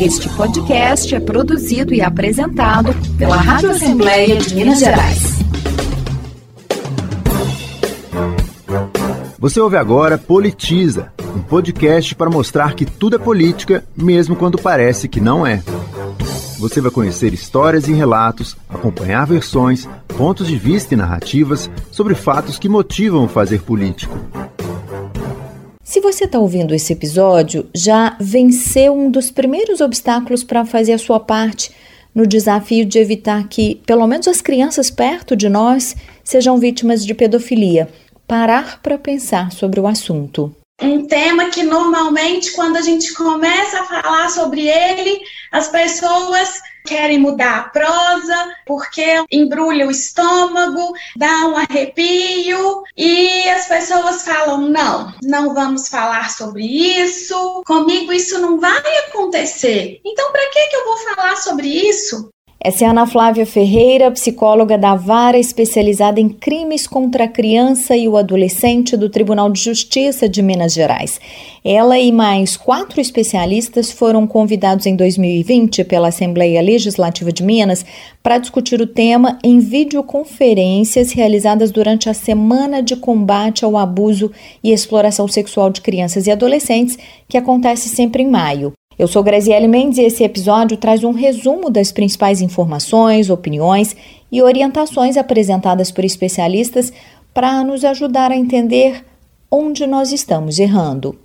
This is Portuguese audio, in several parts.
Este podcast é produzido e apresentado pela Rádio Assembleia de Minas Gerais. Você ouve agora Politiza, um podcast para mostrar que tudo é política, mesmo quando parece que não é. Você vai conhecer histórias e relatos, acompanhar versões, pontos de vista e narrativas sobre fatos que motivam o fazer político. Se você está ouvindo esse episódio, já venceu um dos primeiros obstáculos para fazer a sua parte no desafio de evitar que, pelo menos, as crianças perto de nós sejam vítimas de pedofilia. Parar para pensar sobre o assunto um tema que normalmente quando a gente começa a falar sobre ele, as pessoas querem mudar a prosa porque embrulha o estômago, dá um arrepio e as pessoas falam: não, não vamos falar sobre isso, comigo isso não vai acontecer. Então, para que, que eu vou falar sobre isso? Essa é Ana Flávia Ferreira, psicóloga da Vara especializada em crimes contra a criança e o adolescente do Tribunal de Justiça de Minas Gerais. Ela e mais quatro especialistas foram convidados em 2020 pela Assembleia Legislativa de Minas para discutir o tema em videoconferências realizadas durante a Semana de Combate ao Abuso e Exploração Sexual de Crianças e Adolescentes, que acontece sempre em maio. Eu sou Graziele Mendes e esse episódio traz um resumo das principais informações, opiniões e orientações apresentadas por especialistas para nos ajudar a entender onde nós estamos errando.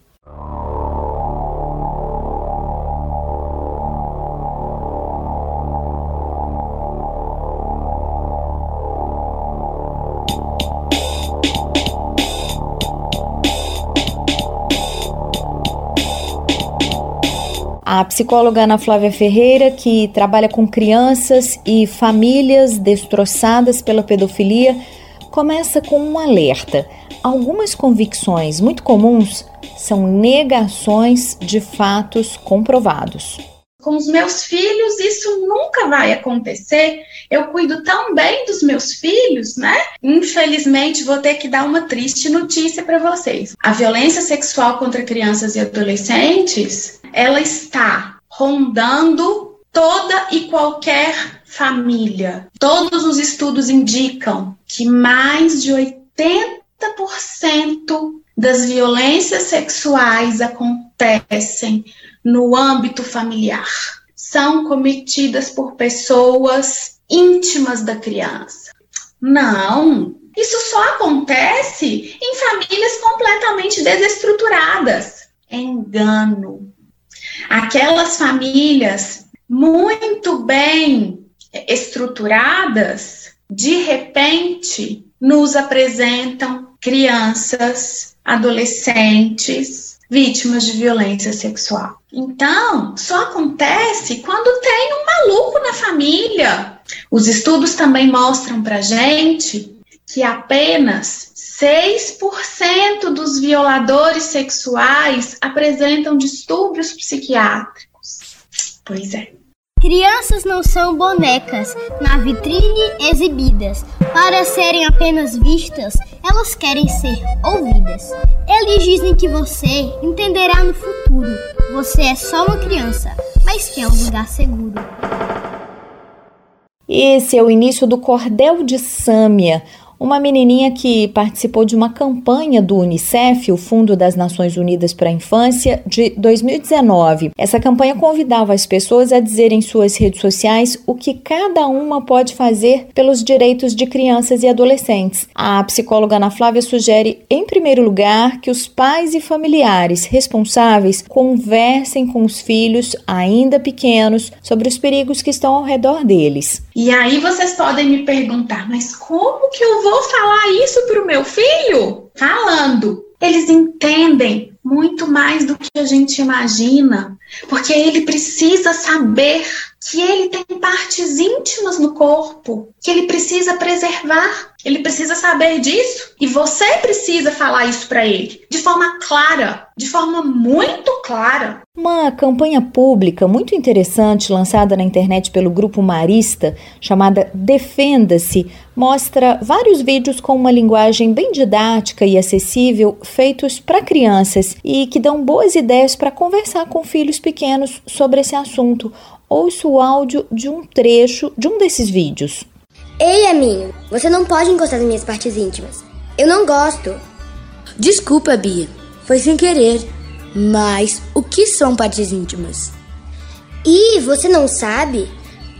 A psicóloga Ana Flávia Ferreira, que trabalha com crianças e famílias destroçadas pela pedofilia, começa com um alerta. Algumas convicções muito comuns são negações de fatos comprovados. Com os meus filhos, isso nunca vai acontecer. Eu cuido tão bem dos meus filhos, né? Infelizmente, vou ter que dar uma triste notícia para vocês. A violência sexual contra crianças e adolescentes ela está rondando toda e qualquer família. Todos os estudos indicam que mais de 80% das violências sexuais acontecem no âmbito familiar. São cometidas por pessoas íntimas da criança. Não, isso só acontece em famílias completamente desestruturadas. Engano, aquelas famílias muito bem estruturadas, de repente nos apresentam crianças, adolescentes, vítimas de violência sexual. Então, só acontece quando tem um maluco na família. Os estudos também mostram para gente que apenas 6% dos violadores sexuais apresentam distúrbios psiquiátricos. Pois é. Crianças não são bonecas na vitrine exibidas. Para serem apenas vistas, elas querem ser ouvidas. Eles dizem que você entenderá no futuro. Você é só uma criança, mas quer um lugar seguro. Esse é o início do Cordel de Sâmia, uma menininha que participou de uma campanha do Unicef, o Fundo das Nações Unidas para a Infância, de 2019. Essa campanha convidava as pessoas a dizer em suas redes sociais o que cada uma pode fazer pelos direitos de crianças e adolescentes. A psicóloga Ana Flávia sugere, em primeiro lugar, que os pais e familiares responsáveis conversem com os filhos ainda pequenos sobre os perigos que estão ao redor deles. E aí vocês podem me perguntar, mas como que eu vou falar isso para o meu filho? Falando. Eles entendem muito mais do que a gente imagina, porque ele precisa saber que ele tem partes íntimas no corpo, que ele precisa preservar. Ele precisa saber disso e você precisa falar isso para ele de forma clara, de forma muito clara. Uma campanha pública muito interessante lançada na internet pelo grupo Marista, chamada Defenda-se, mostra vários vídeos com uma linguagem bem didática e acessível feitos para crianças e que dão boas ideias para conversar com filhos pequenos sobre esse assunto. Ouça o áudio de um trecho de um desses vídeos. Ei, Aminho, você não pode encostar nas minhas partes íntimas. Eu não gosto. Desculpa, Bia. Foi sem querer. Mas o que são partes íntimas? E você não sabe?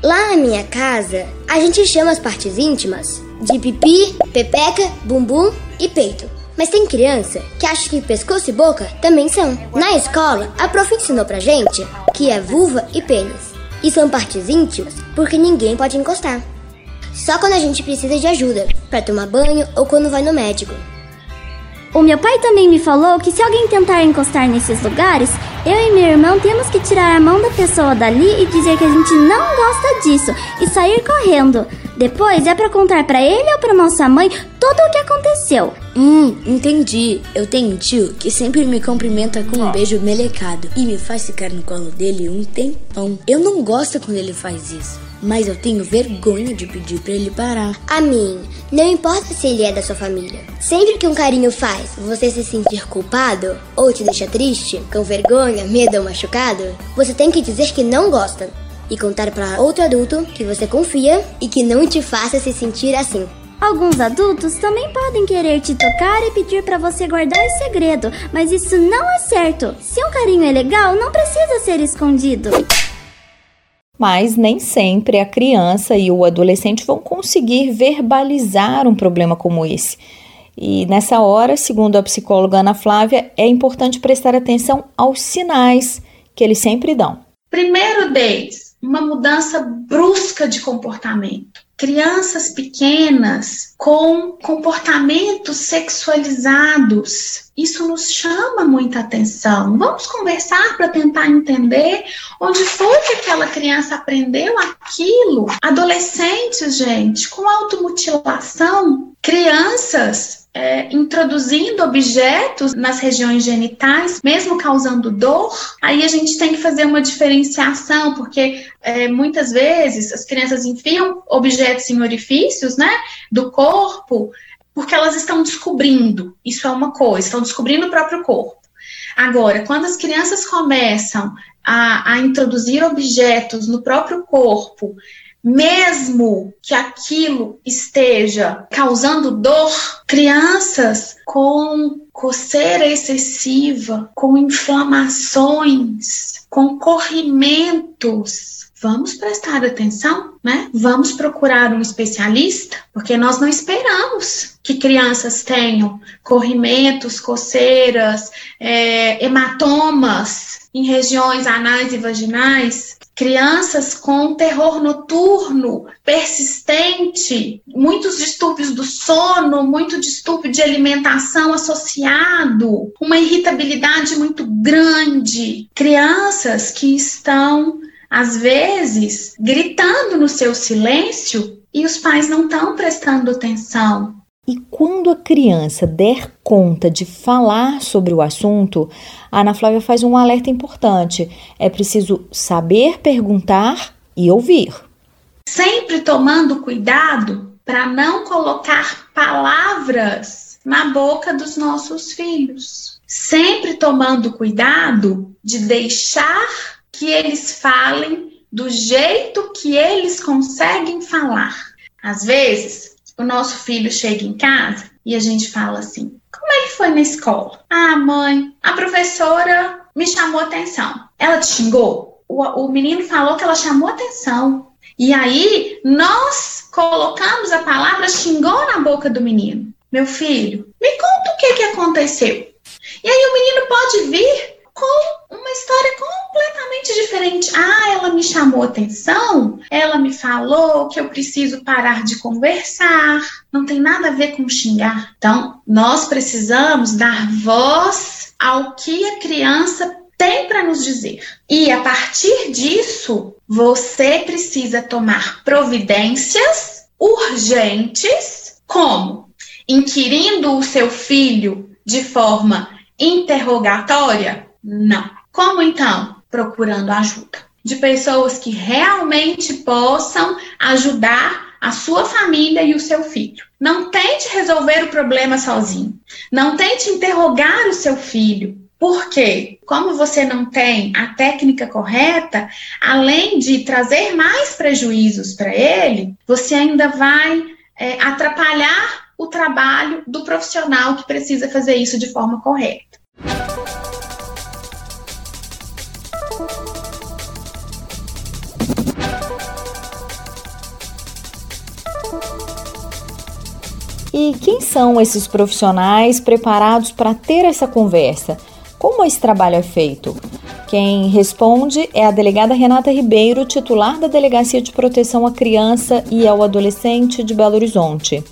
Lá na minha casa, a gente chama as partes íntimas de pipi, pepeca, bumbum e peito. Mas tem criança que acha que pescoço e boca também são. Na escola, a prof ensinou pra gente que é vulva e pênis. E são partes íntimas porque ninguém pode encostar. Só quando a gente precisa de ajuda, para tomar banho ou quando vai no médico. O meu pai também me falou que se alguém tentar encostar nesses lugares, eu e meu irmão temos que tirar a mão da pessoa dali e dizer que a gente não gosta disso e sair correndo. Depois é para contar para ele ou para nossa mãe tudo o que aconteceu. Hum, entendi. Eu tenho um tio que sempre me cumprimenta com um beijo melecado e me faz ficar no colo dele um tempão. Eu não gosto quando ele faz isso, mas eu tenho vergonha de pedir para ele parar. A mim, não importa se ele é da sua família. Sempre que um carinho faz você se sentir culpado ou te deixa triste, com vergonha, medo ou machucado, você tem que dizer que não gosta e contar para outro adulto que você confia e que não te faça se sentir assim. Alguns adultos também podem querer te tocar e pedir para você guardar segredo, mas isso não é certo. Se um carinho é legal, não precisa ser escondido. Mas nem sempre a criança e o adolescente vão conseguir verbalizar um problema como esse. E nessa hora, segundo a psicóloga Ana Flávia, é importante prestar atenção aos sinais que eles sempre dão. Primeiro deles, uma mudança brusca de comportamento. Crianças pequenas com comportamentos sexualizados. Isso nos chama muita atenção. Vamos conversar para tentar entender onde foi que aquela criança aprendeu aquilo. Adolescentes, gente, com automutilação, crianças é, introduzindo objetos nas regiões genitais, mesmo causando dor, aí a gente tem que fazer uma diferenciação, porque é, muitas vezes as crianças enfiam objetos em orifícios né, do corpo, porque elas estão descobrindo, isso é uma coisa, estão descobrindo o próprio corpo. Agora, quando as crianças começam a, a introduzir objetos no próprio corpo, mesmo que aquilo esteja causando dor, crianças com coceira excessiva, com inflamações, com corrimentos, vamos prestar atenção, né? Vamos procurar um especialista, porque nós não esperamos que crianças tenham corrimentos, coceiras, é, hematomas em regiões anais e vaginais crianças com terror noturno persistente, muitos distúrbios do sono, muito distúrbio de alimentação associado, uma irritabilidade muito grande, crianças que estão às vezes gritando no seu silêncio e os pais não estão prestando atenção. E quando a criança der conta de falar sobre o assunto, a Ana Flávia faz um alerta importante. É preciso saber perguntar e ouvir. Sempre tomando cuidado para não colocar palavras na boca dos nossos filhos. Sempre tomando cuidado de deixar que eles falem do jeito que eles conseguem falar. Às vezes, o nosso filho chega em casa e a gente fala assim: como é que foi na escola? Ah, mãe, a professora me chamou atenção. Ela te xingou? O, o menino falou que ela chamou atenção. E aí, nós colocamos a palavra xingou na boca do menino. Meu filho, me conta o que, que aconteceu. E aí, o menino pode vir com uma história completamente diferente. Ah, ela me chamou atenção, ela me falou que eu preciso parar de conversar. Não tem nada a ver com xingar. Então, nós precisamos dar voz ao que a criança tem para nos dizer. E a partir disso, você precisa tomar providências urgentes, como inquirindo o seu filho de forma interrogatória, não. Como então? Procurando ajuda de pessoas que realmente possam ajudar a sua família e o seu filho. Não tente resolver o problema sozinho. Não tente interrogar o seu filho. Porque, como você não tem a técnica correta, além de trazer mais prejuízos para ele, você ainda vai é, atrapalhar o trabalho do profissional que precisa fazer isso de forma correta. E quem são esses profissionais preparados para ter essa conversa? Como esse trabalho é feito? Quem responde é a delegada Renata Ribeiro, titular da Delegacia de Proteção à Criança e ao Adolescente de Belo Horizonte.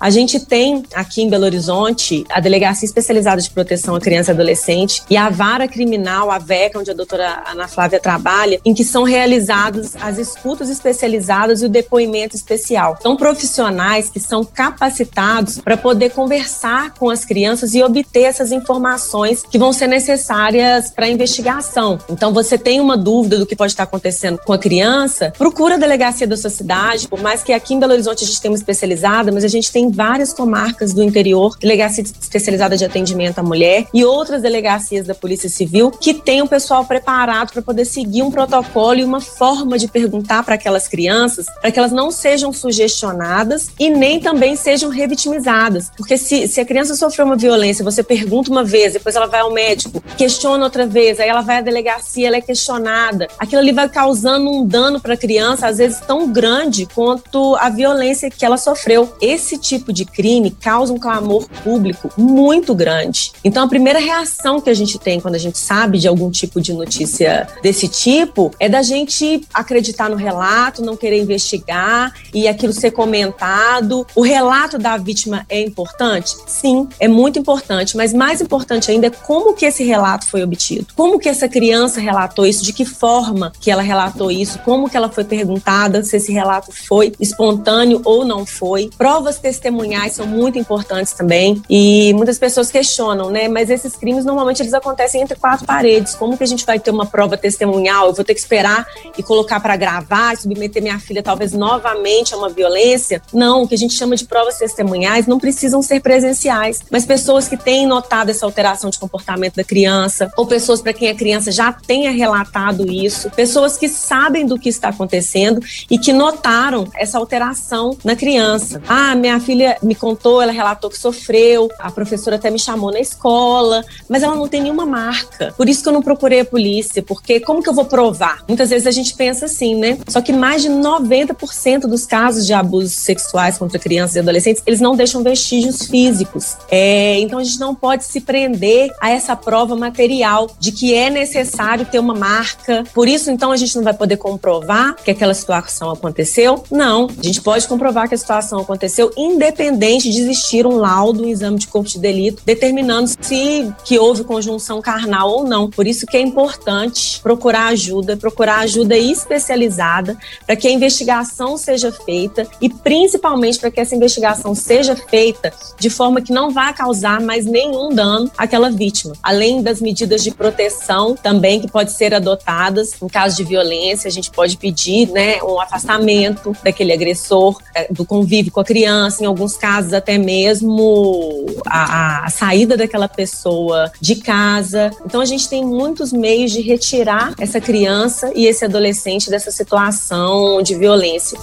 A gente tem aqui em Belo Horizonte a Delegacia Especializada de Proteção à Criança e Adolescente e a Vara Criminal, a VECA, onde a doutora Ana Flávia trabalha, em que são realizadas as escutas especializadas e o depoimento especial. São profissionais que são capacitados para poder conversar com as crianças e obter essas informações que vão ser necessárias para a investigação. Então, você tem uma dúvida do que pode estar acontecendo com a criança, procura a delegacia da sua cidade, por mais que aqui em Belo Horizonte a gente tenha uma especializada, mas a gente tem várias comarcas do interior, delegacia especializada de atendimento à mulher e outras delegacias da Polícia Civil que tem o pessoal preparado para poder seguir um protocolo e uma forma de perguntar para aquelas crianças, para que elas não sejam sugestionadas e nem também sejam revitimizadas. Porque se, se a criança sofreu uma violência, você pergunta uma vez, depois ela vai ao médico, questiona outra vez, aí ela vai à delegacia, ela é questionada. Aquilo ali vai causando um dano para a criança, às vezes tão grande quanto a violência que ela sofreu. Esse tipo tipo de crime causa um clamor público muito grande. Então, a primeira reação que a gente tem quando a gente sabe de algum tipo de notícia desse tipo é da gente acreditar no relato, não querer investigar e aquilo ser comentado. O relato da vítima é importante? Sim, é muito importante, mas mais importante ainda é como que esse relato foi obtido. Como que essa criança relatou isso, de que forma que ela relatou isso, como que ela foi perguntada, se esse relato foi espontâneo ou não foi. Provas testemunhais testemunhais são muito importantes também. E muitas pessoas questionam, né? Mas esses crimes normalmente eles acontecem entre quatro paredes. Como que a gente vai ter uma prova testemunhal? Eu vou ter que esperar e colocar para gravar, submeter minha filha talvez novamente a uma violência? Não, o que a gente chama de provas testemunhais não precisam ser presenciais, mas pessoas que têm notado essa alteração de comportamento da criança, ou pessoas para quem a criança já tenha relatado isso, pessoas que sabem do que está acontecendo e que notaram essa alteração na criança. Ah, minha filha filha me contou, ela relatou que sofreu, a professora até me chamou na escola, mas ela não tem nenhuma marca. Por isso que eu não procurei a polícia, porque como que eu vou provar? Muitas vezes a gente pensa assim, né? Só que mais de 90% dos casos de abusos sexuais contra crianças e adolescentes, eles não deixam vestígios físicos. É, então a gente não pode se prender a essa prova material de que é necessário ter uma marca. Por isso, então, a gente não vai poder comprovar que aquela situação aconteceu? Não. A gente pode comprovar que a situação aconteceu independente independente de existir um laudo, um exame de corpo de delito, determinando se que houve conjunção carnal ou não. Por isso que é importante procurar ajuda, procurar ajuda especializada para que a investigação seja feita e principalmente para que essa investigação seja feita de forma que não vá causar mais nenhum dano àquela vítima. Além das medidas de proteção também que pode ser adotadas em caso de violência, a gente pode pedir, né, um afastamento daquele agressor, eh, do convívio com a criança, em alguns casos até mesmo a, a saída daquela pessoa de casa. Então a gente tem muitos meios de retirar essa criança e esse adolescente dessa situação de violência.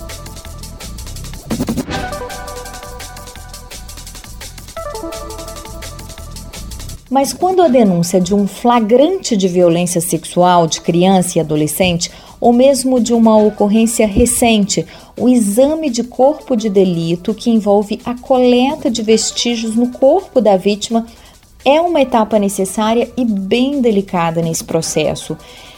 Mas quando a denúncia de um flagrante de violência sexual de criança e adolescente, ou mesmo de uma ocorrência recente, o exame de corpo de delito, que envolve a coleta de vestígios no corpo da vítima, é uma etapa necessária e bem delicada nesse processo.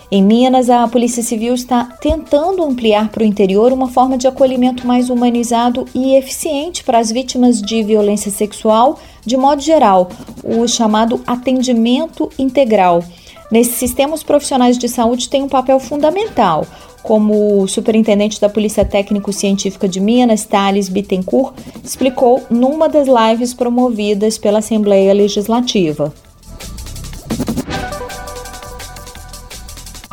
Em Minas, a Polícia Civil está tentando ampliar para o interior uma forma de acolhimento mais humanizado e eficiente para as vítimas de violência sexual, de modo geral, o chamado atendimento integral. Nesse sistema, os profissionais de saúde têm um papel fundamental, como o superintendente da Polícia Técnico-Científica de Minas, Thales Bittencourt, explicou numa das lives promovidas pela Assembleia Legislativa.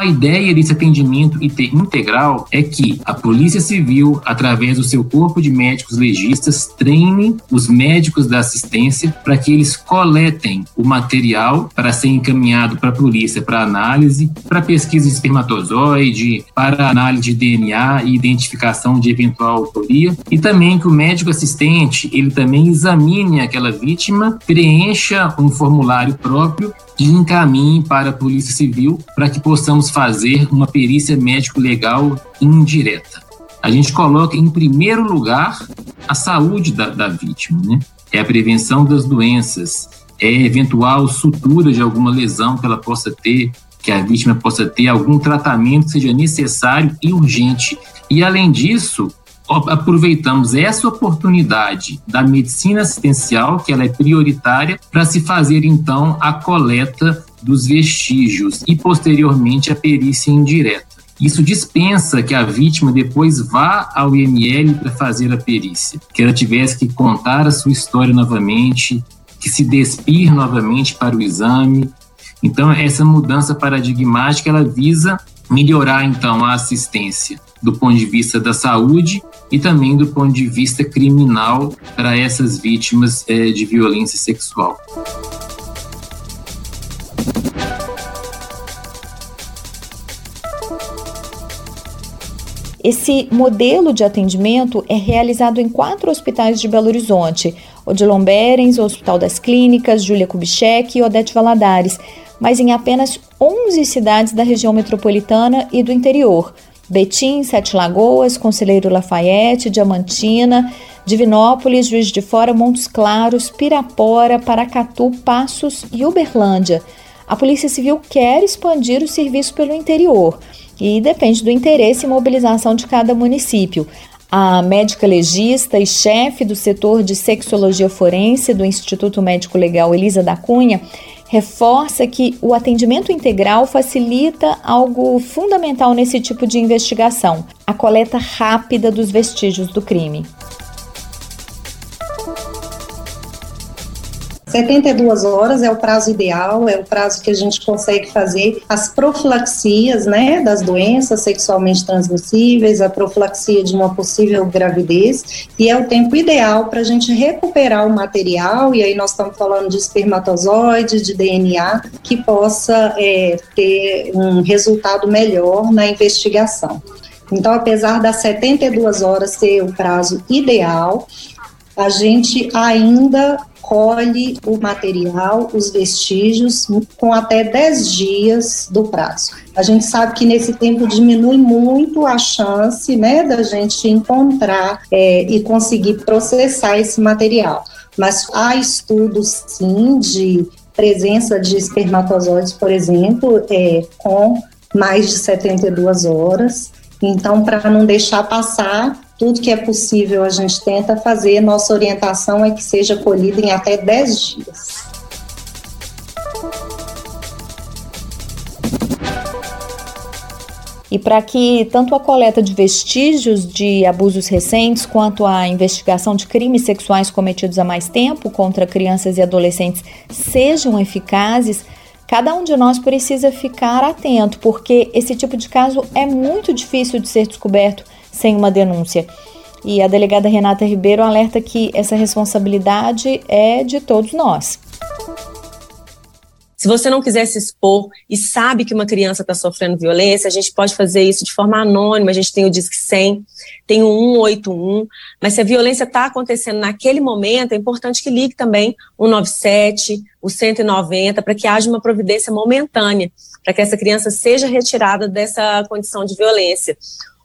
A ideia desse atendimento integral é que a Polícia Civil, através do seu corpo de médicos legistas, treine os médicos da assistência para que eles coletem o material para ser encaminhado para a polícia para análise, para pesquisa de espermatozoide, para análise de DNA e identificação de eventual autoria, e também que o médico assistente ele também examine aquela vítima, preencha um formulário próprio e encaminhe para a Polícia Civil para que possamos fazer uma perícia médico-legal indireta. A gente coloca em primeiro lugar a saúde da, da vítima, né? É a prevenção das doenças, é eventual sutura de alguma lesão que ela possa ter, que a vítima possa ter, algum tratamento que seja necessário e urgente. E além disso, aproveitamos essa oportunidade da medicina assistencial, que ela é prioritária, para se fazer então a coleta dos vestígios e posteriormente a perícia indireta. Isso dispensa que a vítima depois vá ao IML para fazer a perícia, que ela tivesse que contar a sua história novamente, que se despir novamente para o exame. Então, essa mudança paradigmática ela visa melhorar então a assistência do ponto de vista da saúde e também do ponto de vista criminal para essas vítimas é, de violência sexual. Esse modelo de atendimento é realizado em quatro hospitais de Belo Horizonte: Odilon Berens, Hospital das Clínicas, Júlia Kubitschek e Odete Valadares, mas em apenas 11 cidades da região metropolitana e do interior. Betim, Sete Lagoas, Conselheiro Lafayette, Diamantina, Divinópolis, Juiz de Fora, Montes Claros, Pirapora, Paracatu, Passos e Uberlândia. A Polícia Civil quer expandir o serviço pelo interior e depende do interesse e mobilização de cada município. A médica legista e chefe do setor de sexologia forense do Instituto Médico Legal Elisa da Cunha reforça que o atendimento integral facilita algo fundamental nesse tipo de investigação: a coleta rápida dos vestígios do crime. 72 horas é o prazo ideal, é o prazo que a gente consegue fazer as profilaxias, né, das doenças sexualmente transmissíveis, a profilaxia de uma possível gravidez, e é o tempo ideal para a gente recuperar o material, e aí nós estamos falando de espermatozoide, de DNA, que possa é, ter um resultado melhor na investigação. Então, apesar das 72 horas ser o prazo ideal, a gente ainda colhe o material, os vestígios, com até 10 dias do prazo. A gente sabe que nesse tempo diminui muito a chance né, da gente encontrar é, e conseguir processar esse material. Mas há estudos, sim, de presença de espermatozoides, por exemplo, é, com mais de 72 horas. Então, para não deixar passar, tudo que é possível a gente tenta fazer. Nossa orientação é que seja colhida em até 10 dias. E para que tanto a coleta de vestígios de abusos recentes quanto a investigação de crimes sexuais cometidos há mais tempo contra crianças e adolescentes sejam eficazes, cada um de nós precisa ficar atento, porque esse tipo de caso é muito difícil de ser descoberto sem uma denúncia. E a delegada Renata Ribeiro alerta que essa responsabilidade é de todos nós. Se você não quiser se expor e sabe que uma criança está sofrendo violência, a gente pode fazer isso de forma anônima. A gente tem o Disque 100, tem o 181, mas se a violência está acontecendo naquele momento, é importante que ligue também o 97, o 190, para que haja uma providência momentânea, para que essa criança seja retirada dessa condição de violência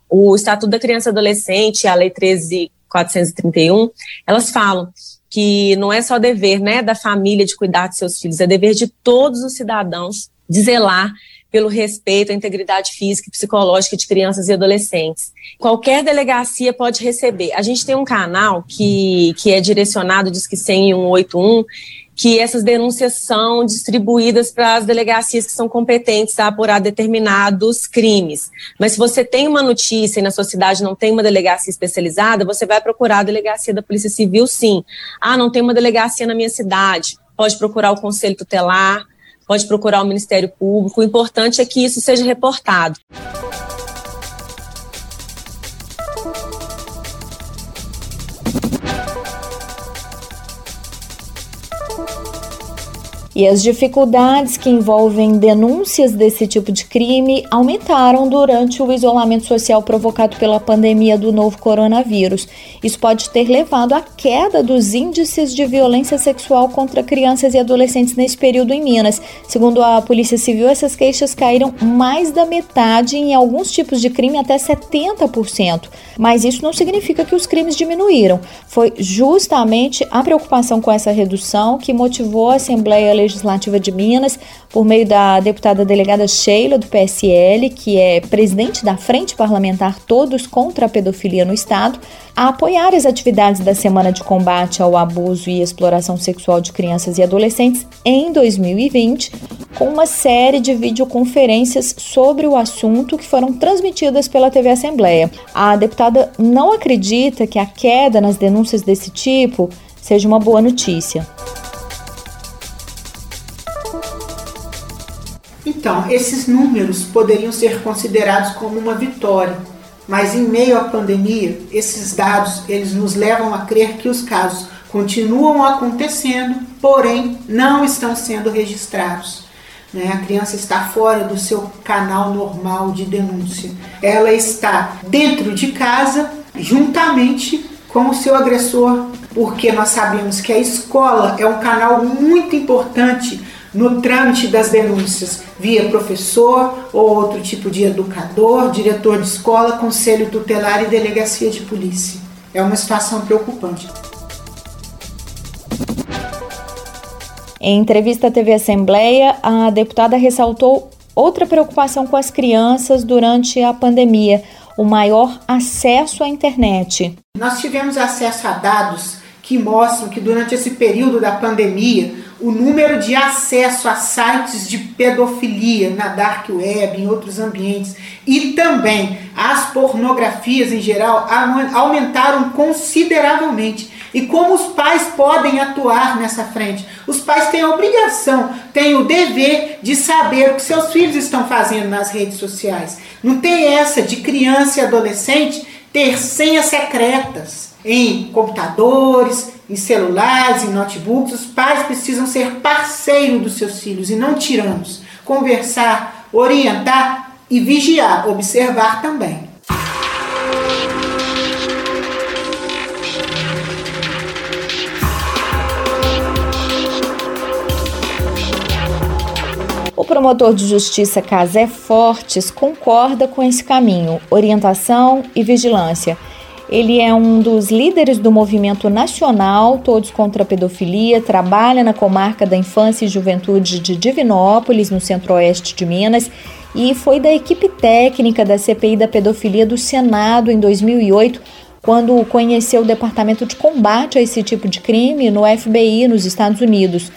o Estatuto da Criança e Adolescente, a Lei 13.431, elas falam que não é só dever né, da família de cuidar de seus filhos, é dever de todos os cidadãos de zelar pelo respeito à integridade física e psicológica de crianças e adolescentes. Qualquer delegacia pode receber. A gente tem um canal que, que é direcionado, diz que 100 181, que essas denúncias são distribuídas para as delegacias que são competentes a apurar determinados crimes. Mas se você tem uma notícia e na sua cidade não tem uma delegacia especializada, você vai procurar a delegacia da Polícia Civil, sim. Ah, não tem uma delegacia na minha cidade. Pode procurar o Conselho Tutelar, pode procurar o Ministério Público. O importante é que isso seja reportado. E as dificuldades que envolvem denúncias desse tipo de crime aumentaram durante o isolamento social provocado pela pandemia do novo coronavírus. Isso pode ter levado à queda dos índices de violência sexual contra crianças e adolescentes nesse período em Minas. Segundo a Polícia Civil, essas queixas caíram mais da metade em alguns tipos de crime até 70%. Mas isso não significa que os crimes diminuíram. Foi justamente a preocupação com essa redução que motivou a Assembleia Legislativa de Minas, por meio da deputada delegada Sheila, do PSL, que é presidente da Frente Parlamentar Todos contra a Pedofilia no Estado, a apoiar as atividades da Semana de Combate ao Abuso e Exploração Sexual de Crianças e Adolescentes em 2020, com uma série de videoconferências sobre o assunto que foram transmitidas pela TV Assembleia. A deputada não acredita que a queda nas denúncias desse tipo seja uma boa notícia. Então, esses números poderiam ser considerados como uma vitória, mas em meio à pandemia, esses dados eles nos levam a crer que os casos continuam acontecendo, porém não estão sendo registrados. Né? A criança está fora do seu canal normal de denúncia. Ela está dentro de casa, juntamente com o seu agressor, porque nós sabemos que a escola é um canal muito importante no trâmite das denúncias, via professor ou outro tipo de educador, diretor de escola, conselho tutelar e delegacia de polícia. É uma situação preocupante. Em entrevista à TV Assembleia, a deputada ressaltou outra preocupação com as crianças durante a pandemia: o maior acesso à internet. Nós tivemos acesso a dados que mostram que durante esse período da pandemia, o número de acesso a sites de pedofilia na dark web, em outros ambientes, e também as pornografias em geral aumentaram consideravelmente. E como os pais podem atuar nessa frente? Os pais têm a obrigação, têm o dever de saber o que seus filhos estão fazendo nas redes sociais. Não tem essa de criança e adolescente ter senhas secretas em computadores, em celulares, em notebooks, os pais precisam ser parceiro dos seus filhos e não tiranos. Conversar, orientar e vigiar, observar também. O promotor de justiça Casé Fortes concorda com esse caminho, orientação e vigilância ele é um dos líderes do movimento nacional Todos contra a Pedofilia, trabalha na comarca da Infância e Juventude de Divinópolis, no centro-oeste de Minas, e foi da equipe técnica da CPI da Pedofilia do Senado em 2008, quando conheceu o Departamento de Combate a esse tipo de crime no FBI, nos Estados Unidos.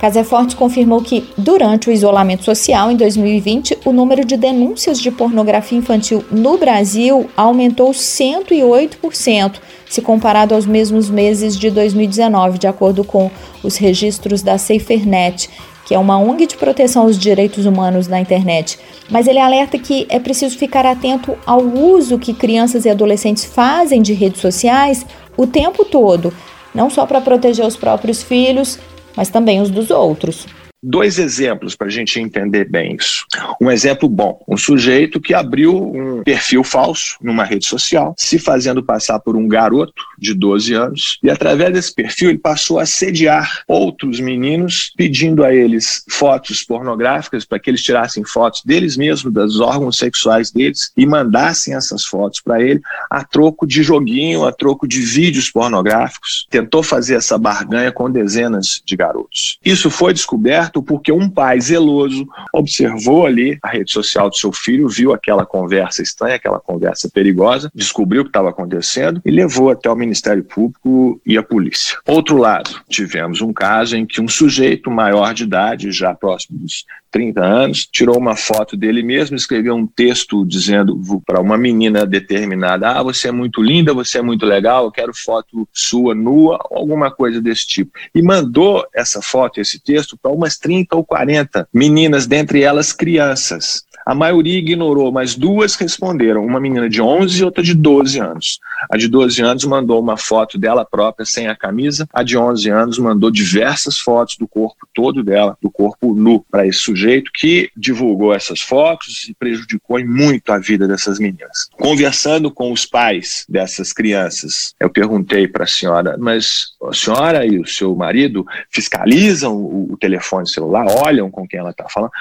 Casa Fortes confirmou que, durante o isolamento social em 2020, o número de denúncias de pornografia infantil no Brasil aumentou 108%, se comparado aos mesmos meses de 2019, de acordo com os registros da SaferNet, que é uma ONG de proteção aos direitos humanos na internet. Mas ele alerta que é preciso ficar atento ao uso que crianças e adolescentes fazem de redes sociais o tempo todo, não só para proteger os próprios filhos, mas também os dos outros. Dois exemplos para a gente entender bem isso. Um exemplo bom: um sujeito que abriu um perfil falso numa rede social, se fazendo passar por um garoto de 12 anos, e através desse perfil ele passou a sediar outros meninos, pedindo a eles fotos pornográficas para que eles tirassem fotos deles mesmos, dos órgãos sexuais deles, e mandassem essas fotos para ele a troco de joguinho, a troco de vídeos pornográficos. Tentou fazer essa barganha com dezenas de garotos. Isso foi descoberto certo porque um pai zeloso observou ali a rede social do seu filho, viu aquela conversa estranha, aquela conversa perigosa, descobriu o que estava acontecendo e levou até o Ministério Público e a polícia. Outro lado, tivemos um caso em que um sujeito maior de idade, já próximo dos 30 anos, tirou uma foto dele mesmo, escreveu um texto dizendo para uma menina determinada: Ah, você é muito linda, você é muito legal, eu quero foto sua nua, alguma coisa desse tipo. E mandou essa foto, esse texto, para umas 30 ou 40 meninas, dentre elas crianças. A maioria ignorou, mas duas responderam. Uma menina de 11 e outra de 12 anos. A de 12 anos mandou uma foto dela própria sem a camisa. A de 11 anos mandou diversas fotos do corpo todo dela, do corpo nu, para esse sujeito que divulgou essas fotos e prejudicou muito a vida dessas meninas. Conversando com os pais dessas crianças, eu perguntei para a senhora, mas a senhora e o seu marido fiscalizam o, telefone celular, olham com quem ela está falando?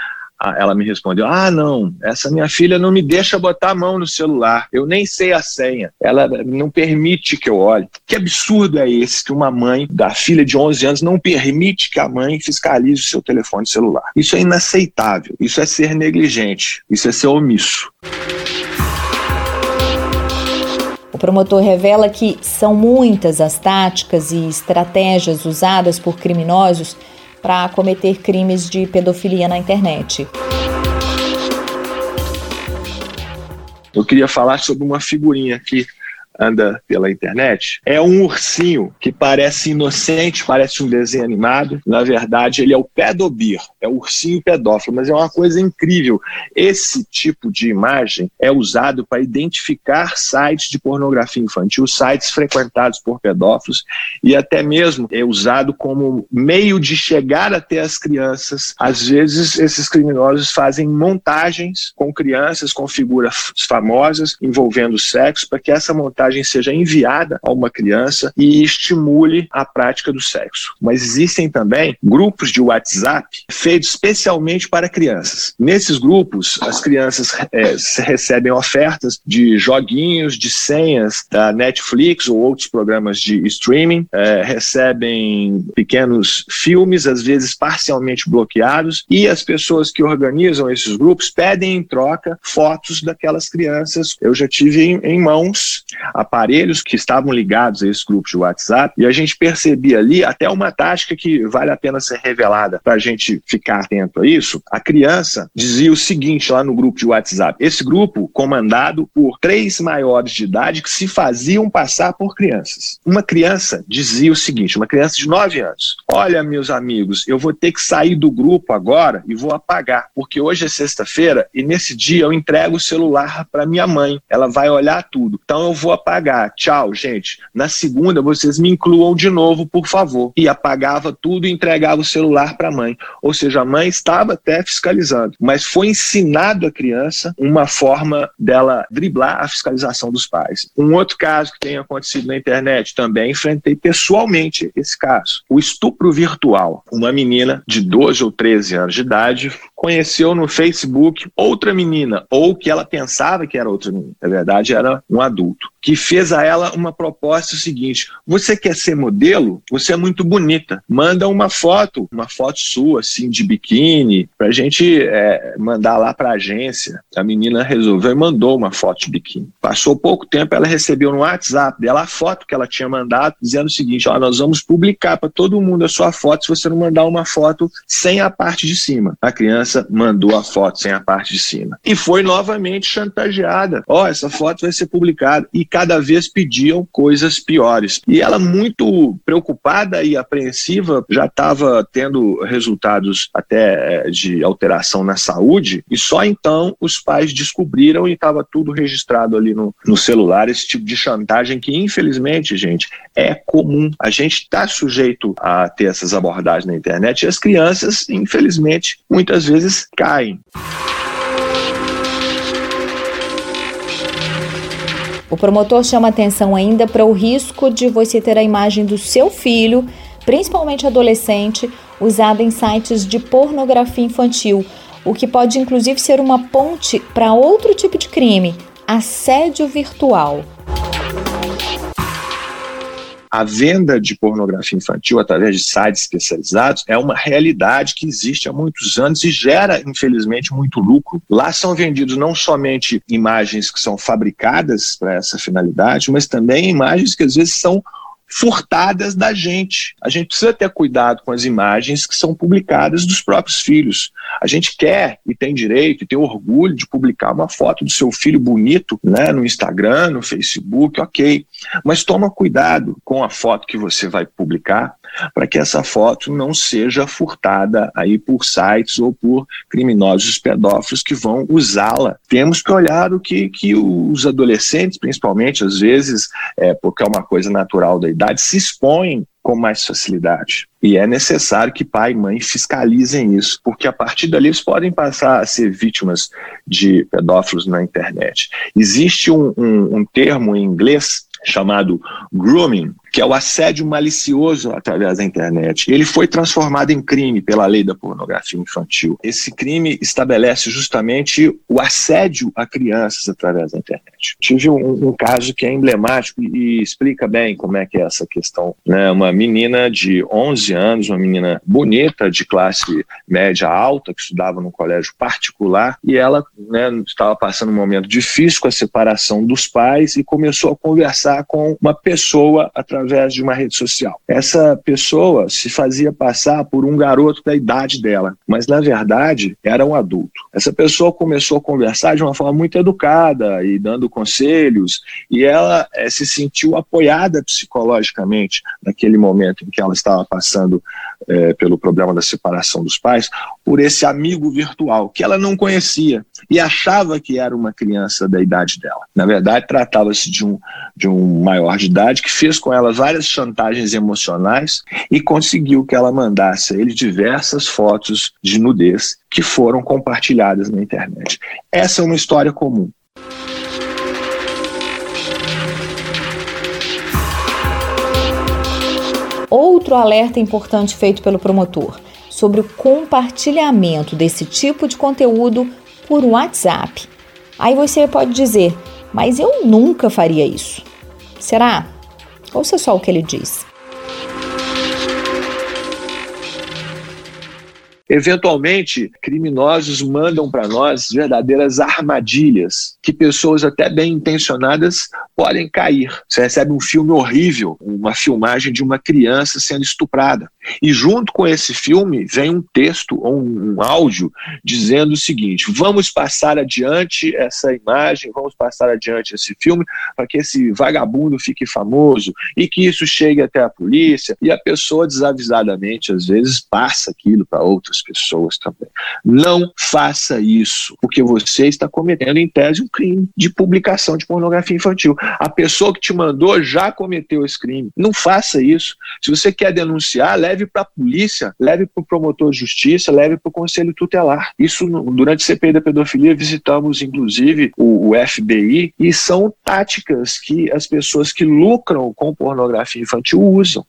Ela me respondeu: Ah, não, essa minha filha não me deixa botar a mão no celular, eu nem sei a senha, ela não permite que eu olhe. Que absurdo é esse que uma mãe da filha de 11 anos não permite que a mãe fiscalize o seu telefone celular? Isso é inaceitável, isso é ser negligente, isso é ser omisso. O promotor revela que são muitas as táticas e estratégias usadas por criminosos para cometer crimes de pedofilia na internet. Eu queria falar sobre uma figurinha aqui anda pela internet, é um ursinho que parece inocente, parece um desenho animado. Na verdade, ele é o pedobir, é o ursinho pedófilo, mas é uma coisa incrível. Esse tipo de imagem é usado para identificar sites de pornografia infantil, sites frequentados por pedófilos, e até mesmo é usado como meio de chegar até as crianças. Às vezes, esses criminosos fazem montagens com crianças, com figuras famosas envolvendo sexo, para que essa montagem mensagem seja enviada a uma criança e estimule a prática do sexo. Mas existem também grupos de WhatsApp feitos especialmente para crianças. Nesses grupos, as crianças é, recebem ofertas de joguinhos, de senhas da Netflix ou outros programas de streaming, é, recebem pequenos filmes, às vezes parcialmente bloqueados, e as pessoas que organizam esses grupos pedem em troca fotos daquelas crianças. Eu já tive em, em mãos aparelhos que estavam ligados a esse grupo de WhatsApp e a gente percebia ali até uma tática que vale a pena ser revelada para a gente ficar atento a isso. A criança dizia o seguinte lá no grupo de WhatsApp: esse grupo comandado por três maiores de idade que se faziam passar por crianças. Uma criança dizia o seguinte: uma criança de 9 anos: Olha, meus amigos, eu vou ter que sair do grupo agora e vou apagar, porque hoje é sexta-feira e nesse dia eu entrego o celular para minha mãe. Ela vai olhar tudo. Então eu vou apagar apagar. Tchau, gente. Na segunda, vocês me incluam de novo, por favor. E apagava tudo e entregava o celular para a mãe. Ou seja, a mãe estava até fiscalizando, mas foi ensinado à criança uma forma dela driblar a fiscalização dos pais. Um outro caso que tem acontecido na internet, também enfrentei pessoalmente esse caso. O estupro virtual. Uma menina de 12 ou 13 anos de idade conheceu no Facebook outra menina, ou que ela pensava que era outra menina. Na verdade, era um adulto, que fez a ela uma proposta seguinte: você quer ser modelo? Você é muito bonita. Manda uma foto, uma foto sua, assim, de biquíni, pra gente é, mandar lá pra agência. A menina resolveu e mandou uma foto de biquíni. Passou pouco tempo, ela recebeu no WhatsApp dela a foto que ela tinha mandado, dizendo o seguinte: ó, nós vamos publicar para todo mundo a sua foto se você não mandar uma foto sem a parte de cima. A criança mandou a foto sem a parte de cima. E foi novamente chantageada. Ó, essa foto vai ser publicada. E cada vez pediam coisas piores. E ela, muito preocupada e apreensiva, já estava tendo resultados até eh, de alteração na saúde, e só então os pais descobriram e estava tudo registrado ali no, no celular, esse tipo de chantagem que, infelizmente, gente, é comum. A gente está sujeito a ter essas abordagens na internet e as crianças, infelizmente, muitas vezes caem. O promotor chama atenção ainda para o risco de você ter a imagem do seu filho, principalmente adolescente, usada em sites de pornografia infantil, o que pode inclusive ser uma ponte para outro tipo de crime, assédio virtual. A venda de pornografia infantil através de sites especializados é uma realidade que existe há muitos anos e gera, infelizmente, muito lucro. Lá são vendidos não somente imagens que são fabricadas para essa finalidade, mas também imagens que às vezes são furtadas da gente. A gente precisa ter cuidado com as imagens que são publicadas dos próprios filhos. A gente quer e tem direito e tem orgulho de publicar uma foto do seu filho bonito né, no Instagram, no Facebook, ok. Mas toma cuidado com a foto que você vai publicar para que essa foto não seja furtada aí por sites ou por criminosos pedófilos que vão usá-la. Temos que olhar o que, que os adolescentes, principalmente, às vezes, é, porque é uma coisa natural da idade, se expõem com mais facilidade. E é necessário que pai e mãe fiscalizem isso, porque a partir dali eles podem passar a ser vítimas de pedófilos na internet. Existe um, um, um termo em inglês chamado grooming, que é o assédio malicioso através da internet. Ele foi transformado em crime pela lei da pornografia infantil. Esse crime estabelece justamente o assédio a crianças através da internet. Tive um, um caso que é emblemático e explica bem como é que é essa questão. Né? Uma menina de 11 anos, uma menina bonita, de classe média alta, que estudava num colégio particular, e ela né, estava passando um momento difícil com a separação dos pais e começou a conversar com uma pessoa através através de uma rede social. Essa pessoa se fazia passar por um garoto da idade dela, mas na verdade era um adulto. Essa pessoa começou a conversar de uma forma muito educada e dando conselhos, e ela é, se sentiu apoiada psicologicamente naquele momento em que ela estava passando é, pelo problema da separação dos pais, por esse amigo virtual que ela não conhecia e achava que era uma criança da idade dela. Na verdade, tratava-se de um, de um maior de idade que fez com ela várias chantagens emocionais e conseguiu que ela mandasse a ele diversas fotos de nudez que foram compartilhadas na internet. Essa é uma história comum. Outro alerta importante feito pelo promotor sobre o compartilhamento desse tipo de conteúdo por WhatsApp. Aí você pode dizer, mas eu nunca faria isso. Será? Ouça só o que ele diz. Eventualmente, criminosos mandam para nós verdadeiras armadilhas que pessoas até bem intencionadas podem cair. Você recebe um filme horrível, uma filmagem de uma criança sendo estuprada. E junto com esse filme vem um texto ou um, um áudio dizendo o seguinte: vamos passar adiante essa imagem, vamos passar adiante esse filme para que esse vagabundo fique famoso e que isso chegue até a polícia. E a pessoa desavisadamente, às vezes, passa aquilo para outras outras pessoas também. Não faça isso, porque você está cometendo, em tese, um crime de publicação de pornografia infantil. A pessoa que te mandou já cometeu esse crime. Não faça isso. Se você quer denunciar, leve para a polícia, leve para o promotor de justiça, leve para o conselho tutelar. Isso, durante o CPI da pedofilia, visitamos, inclusive, o, o FBI, e são táticas que as pessoas que lucram com pornografia infantil usam.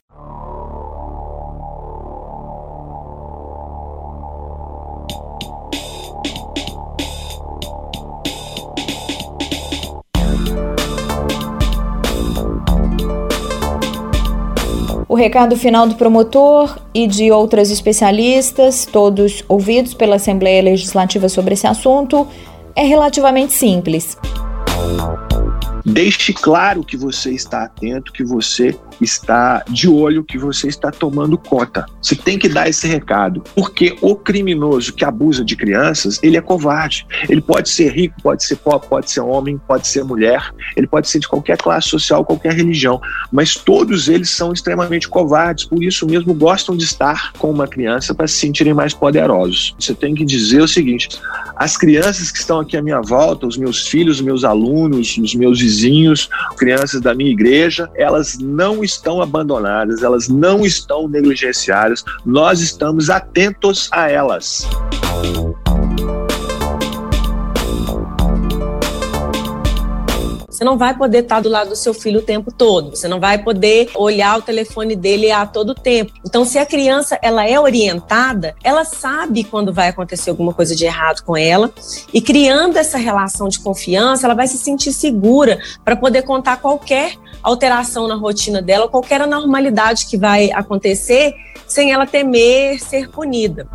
Recado final do promotor e de outras especialistas, todos ouvidos pela Assembleia Legislativa sobre esse assunto, é relativamente simples. Deixe claro que você está atento, que você está de olho, que você está tomando conta. Você tem que dar esse recado, porque o criminoso que abusa de crianças, ele é covarde. Ele pode ser rico, pode ser pobre, pode ser homem, pode ser mulher, ele pode ser de qualquer classe social, qualquer religião, mas todos eles são extremamente covardes, por isso mesmo gostam de estar com uma criança para se sentirem mais poderosos. Você tem que dizer o seguinte: as crianças que estão aqui à minha volta, os meus filhos, os meus alunos, os meus vizinhos, crianças da minha igreja, elas não estão abandonadas, elas não estão negligenciadas, nós estamos atentos a elas. Você não vai poder estar do lado do seu filho o tempo todo. Você não vai poder olhar o telefone dele a todo tempo. Então, se a criança ela é orientada, ela sabe quando vai acontecer alguma coisa de errado com ela e criando essa relação de confiança, ela vai se sentir segura para poder contar qualquer alteração na rotina dela, qualquer anormalidade que vai acontecer, sem ela temer ser punida.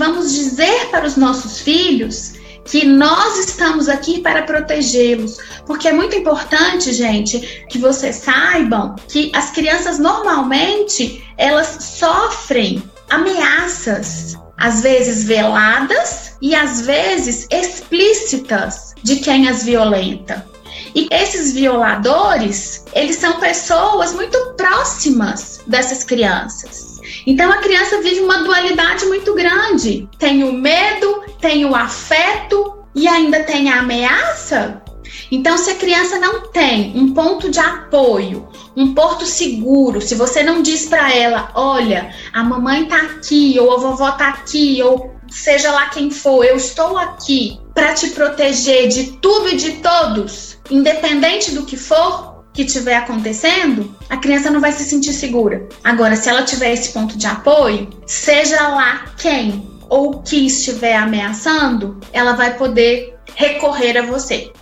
Vamos dizer para os nossos filhos que nós estamos aqui para protegê-los, porque é muito importante, gente, que vocês saibam que as crianças normalmente elas sofrem ameaças, às vezes veladas e às vezes explícitas de quem as violenta. E esses violadores, eles são pessoas muito próximas dessas crianças. Então a criança vive uma dualidade muito grande. Tem o medo, tem o afeto e ainda tem a ameaça. Então, se a criança não tem um ponto de apoio, um porto seguro, se você não diz para ela, olha, a mamãe tá aqui, ou a vovó tá aqui, ou seja lá quem for, eu estou aqui para te proteger de tudo e de todos, independente do que for que estiver acontecendo, a criança não vai se sentir segura. Agora, se ela tiver esse ponto de apoio, seja lá quem ou que estiver ameaçando, ela vai poder recorrer a você.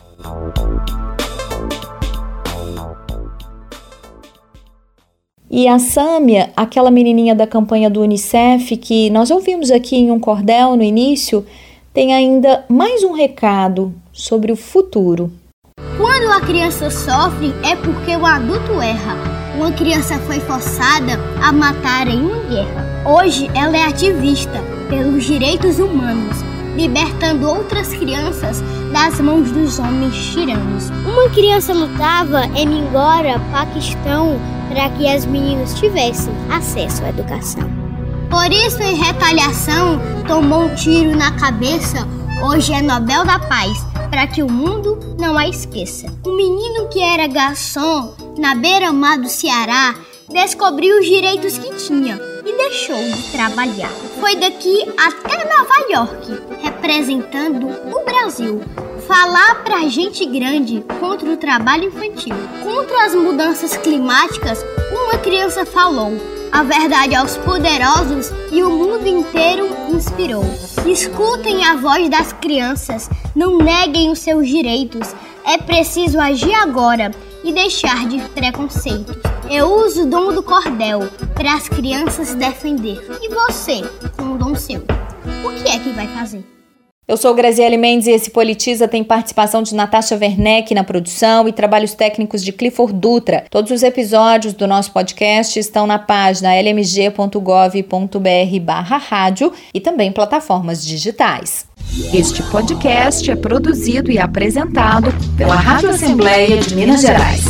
E a Sâmia, aquela menininha da campanha do Unicef que nós ouvimos aqui em um cordel no início, tem ainda mais um recado sobre o futuro. Quando a criança sofre é porque o adulto erra. Uma criança foi forçada a matar em uma guerra. Hoje ela é ativista pelos direitos humanos, libertando outras crianças das mãos dos homens tiranos. Uma criança lutava em Mingora, Paquistão, para que as meninas tivessem acesso à educação. Por isso, em retaliação, tomou um tiro na cabeça. Hoje é Nobel da Paz, para que o mundo não a esqueça. O menino que era garçom na beira-mar do Ceará descobriu os direitos que tinha e deixou de trabalhar. Foi daqui até Nova York, representando o Brasil, falar pra gente grande contra o trabalho infantil. Contra as mudanças climáticas, uma criança falou a verdade aos poderosos e o mundo inteiro inspirou. Escutem a voz das crianças, não neguem os seus direitos. É preciso agir agora e deixar de preconceito. Eu uso o dom do cordel para as crianças defender. E você, com o dom seu, o que é que vai fazer? Eu sou Graziele Mendes e esse Politiza tem participação de Natasha Werneck na produção e trabalhos técnicos de Clifford Dutra. Todos os episódios do nosso podcast estão na página lmg.gov.br barra rádio e também plataformas digitais. Este podcast é produzido e apresentado pela Rádio Assembleia de Minas Gerais.